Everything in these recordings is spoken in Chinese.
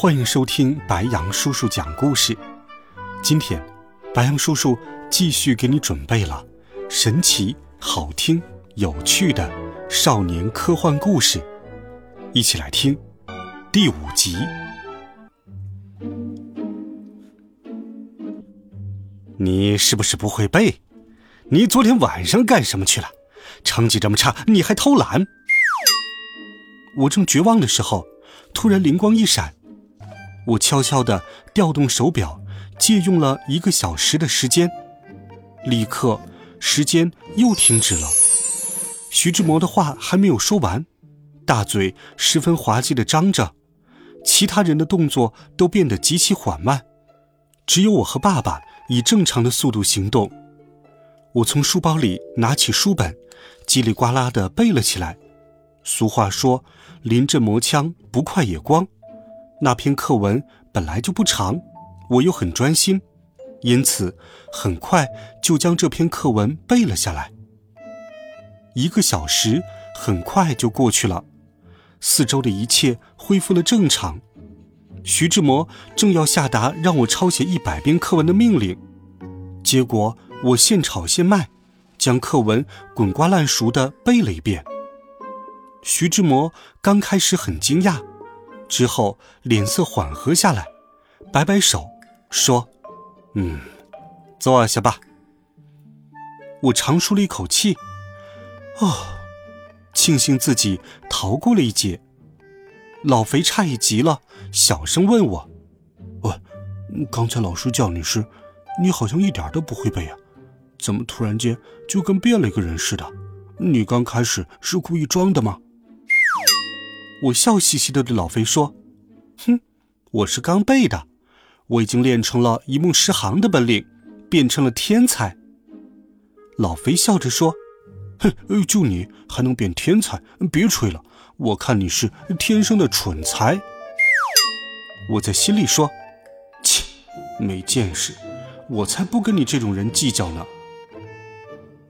欢迎收听白羊叔叔讲故事。今天，白羊叔叔继续给你准备了神奇、好听、有趣的少年科幻故事，一起来听第五集。你是不是不会背？你昨天晚上干什么去了？成绩这么差，你还偷懒？我正绝望的时候，突然灵光一闪，我悄悄地调动手表，借用了一个小时的时间，立刻时间又停止了。徐志摩的话还没有说完，大嘴十分滑稽地张着，其他人的动作都变得极其缓慢，只有我和爸爸以正常的速度行动。我从书包里拿起书本，叽里呱啦地背了起来。俗话说：“临阵磨枪，不快也光。”那篇课文本来就不长，我又很专心，因此很快就将这篇课文背了下来。一个小时很快就过去了，四周的一切恢复了正常。徐志摩正要下达让我抄写一百篇课文的命令，结果我现炒现卖，将课文滚瓜烂熟地背了一遍。徐志摩刚开始很惊讶，之后脸色缓和下来，摆摆手说：“嗯，坐下吧。”我长舒了一口气，哦，庆幸自己逃过了一劫。老肥诧异极了，小声问我：“喂，刚才老师叫你时，你好像一点都不会背啊，怎么突然间就跟变了一个人似的？你刚开始是故意装的吗？”我笑嘻嘻的对老肥说：“哼，我是刚背的，我已经练成了一目十行的本领，变成了天才。”老肥笑着说：“哼，就你还能变天才？别吹了，我看你是天生的蠢材。”我在心里说：“切，没见识，我才不跟你这种人计较呢。”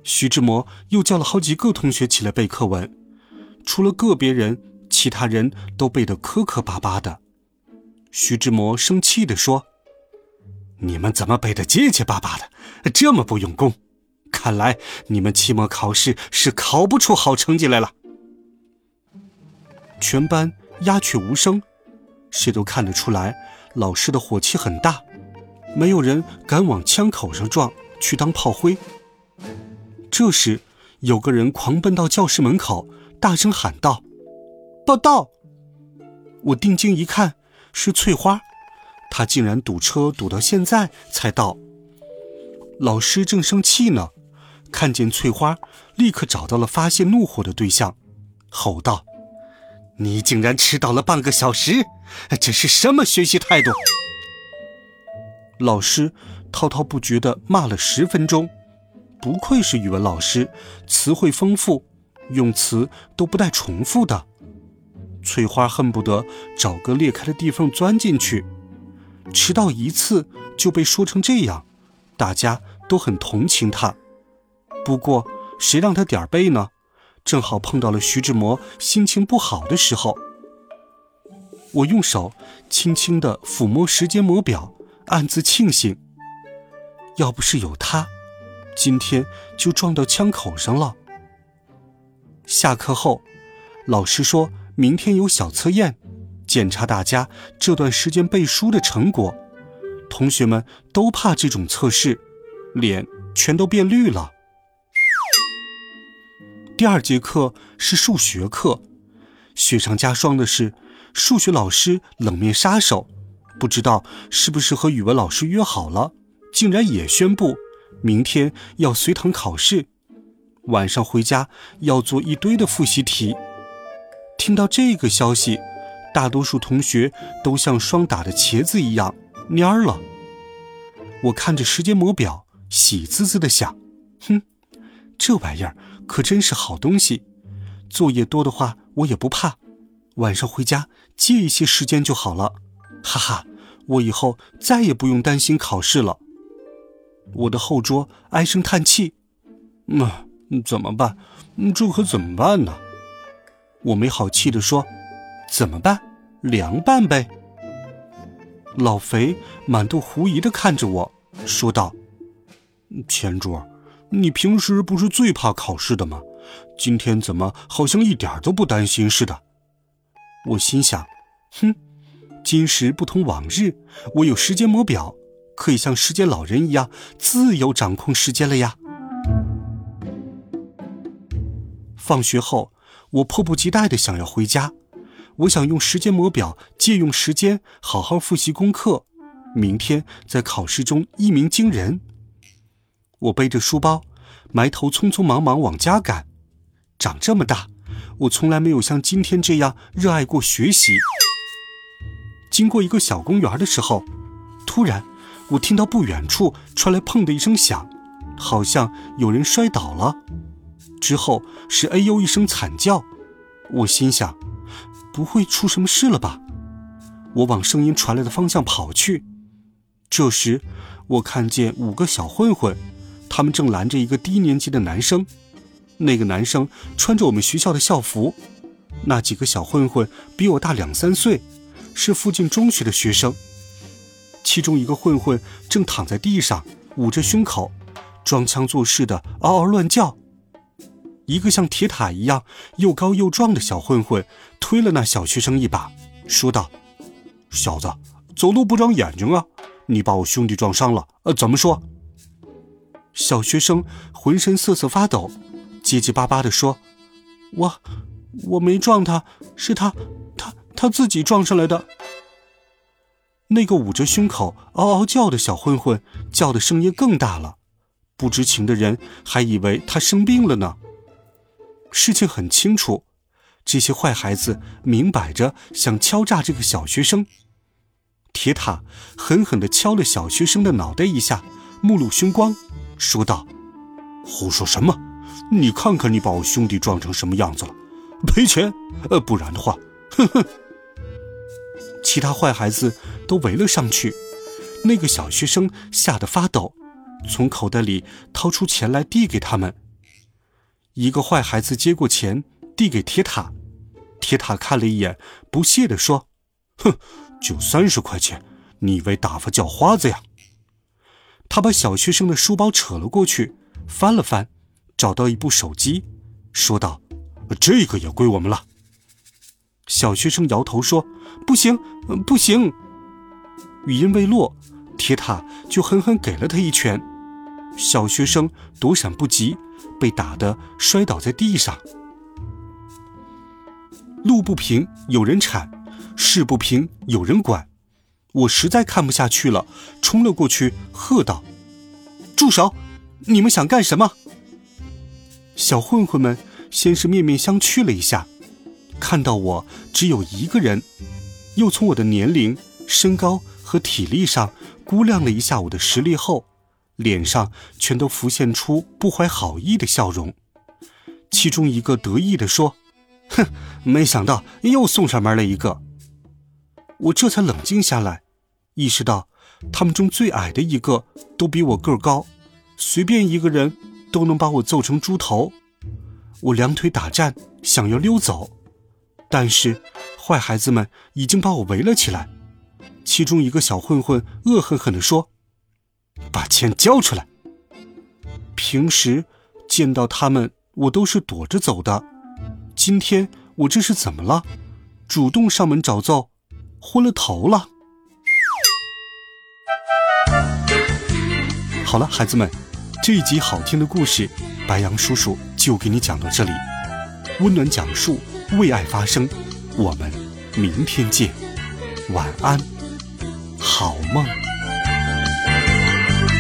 徐志摩又叫了好几个同学起来背课文，除了个别人。其他人都背得磕磕巴巴的，徐志摩生气地说：“你们怎么背得结结巴巴的，这么不用功？看来你们期末考试是考不出好成绩来了。”全班鸦雀无声，谁都看得出来，老师的火气很大，没有人敢往枪口上撞，去当炮灰。这时，有个人狂奔到教室门口，大声喊道。报到！我定睛一看，是翠花，她竟然堵车堵到现在才到。老师正生气呢，看见翠花，立刻找到了发泄怒火的对象，吼道：“你竟然迟到了半个小时，这是什么学习态度？”老师滔滔不绝地骂了十分钟，不愧是语文老师，词汇丰富，用词都不带重复的。翠花恨不得找个裂开的地缝钻进去。迟到一次就被说成这样，大家都很同情他。不过谁让他点儿背呢？正好碰到了徐志摩心情不好的时候。我用手轻轻地抚摸时间魔表，暗自庆幸：要不是有他，今天就撞到枪口上了。下课后，老师说。明天有小测验，检查大家这段时间背书的成果。同学们都怕这种测试，脸全都变绿了。第二节课是数学课，雪上加霜的是，数学老师冷面杀手，不知道是不是和语文老师约好了，竟然也宣布明天要随堂考试，晚上回家要做一堆的复习题。听到这个消息，大多数同学都像霜打的茄子一样蔫了。我看着时间魔表，喜滋滋的想：哼，这玩意儿可真是好东西。作业多的话，我也不怕，晚上回家借一些时间就好了。哈哈，我以后再也不用担心考试了。我的后桌唉声叹气：“嗯怎么办？这可怎么办呢？”我没好气地说：“怎么办？凉拌呗。”老肥满肚狐疑地看着我说道：“前桌，你平时不是最怕考试的吗？今天怎么好像一点都不担心似的？”我心想：“哼，今时不同往日，我有时间魔表，可以像时间老人一样自由掌控时间了呀。”放学后。我迫不及待的想要回家，我想用时间魔表借用时间好好复习功课，明天在考试中一鸣惊人。我背着书包，埋头匆匆忙忙往家赶。长这么大，我从来没有像今天这样热爱过学习。经过一个小公园的时候，突然我听到不远处传来“砰”的一声响，好像有人摔倒了。之后是“哎呦”一声惨叫，我心想，不会出什么事了吧？我往声音传来的方向跑去。这时，我看见五个小混混，他们正拦着一个低年级的男生。那个男生穿着我们学校的校服。那几个小混混比我大两三岁，是附近中学的学生。其中一个混混正躺在地上，捂着胸口，装腔作势的嗷嗷乱叫。一个像铁塔一样又高又壮的小混混推了那小学生一把，说道：“小子，走路不长眼睛啊！你把我兄弟撞伤了，呃，怎么说？”小学生浑身瑟瑟发抖，结结巴巴地说：“我，我没撞他，是他，他他自己撞上来的。”那个捂着胸口嗷嗷叫的小混混叫的声音更大了，不知情的人还以为他生病了呢。事情很清楚，这些坏孩子明摆着想敲诈这个小学生。铁塔狠狠地敲了小学生的脑袋一下，目露凶光，说道：“胡说什么？你看看你把我兄弟撞成什么样子了！赔钱，呃，不然的话，哼哼。”其他坏孩子都围了上去，那个小学生吓得发抖，从口袋里掏出钱来递给他们。一个坏孩子接过钱，递给铁塔。铁塔看了一眼，不屑地说：“哼，就三十块钱，你以为打发叫花子呀？”他把小学生的书包扯了过去，翻了翻，找到一部手机，说道：“这个也归我们了。”小学生摇头说：“不行，不行。”语音未落，铁塔就狠狠给了他一拳。小学生躲闪不及。被打得摔倒在地上。路不平有人铲，事不平有人管。我实在看不下去了，冲了过去，喝道：“住手！你们想干什么？”小混混们先是面面相觑了一下，看到我只有一个人，又从我的年龄、身高和体力上估量了一下我的实力后。脸上全都浮现出不怀好意的笑容，其中一个得意地说：“哼，没想到又送上门了一个。”我这才冷静下来，意识到他们中最矮的一个都比我个高，随便一个人都能把我揍成猪头。我两腿打颤，想要溜走，但是坏孩子们已经把我围了起来。其中一个小混混恶狠狠地说。把钱交出来！平时见到他们，我都是躲着走的。今天我这是怎么了？主动上门找揍，昏了头了。好了，孩子们，这一集好听的故事，白杨叔叔就给你讲到这里。温暖讲述，为爱发声。我们明天见，晚安，好梦。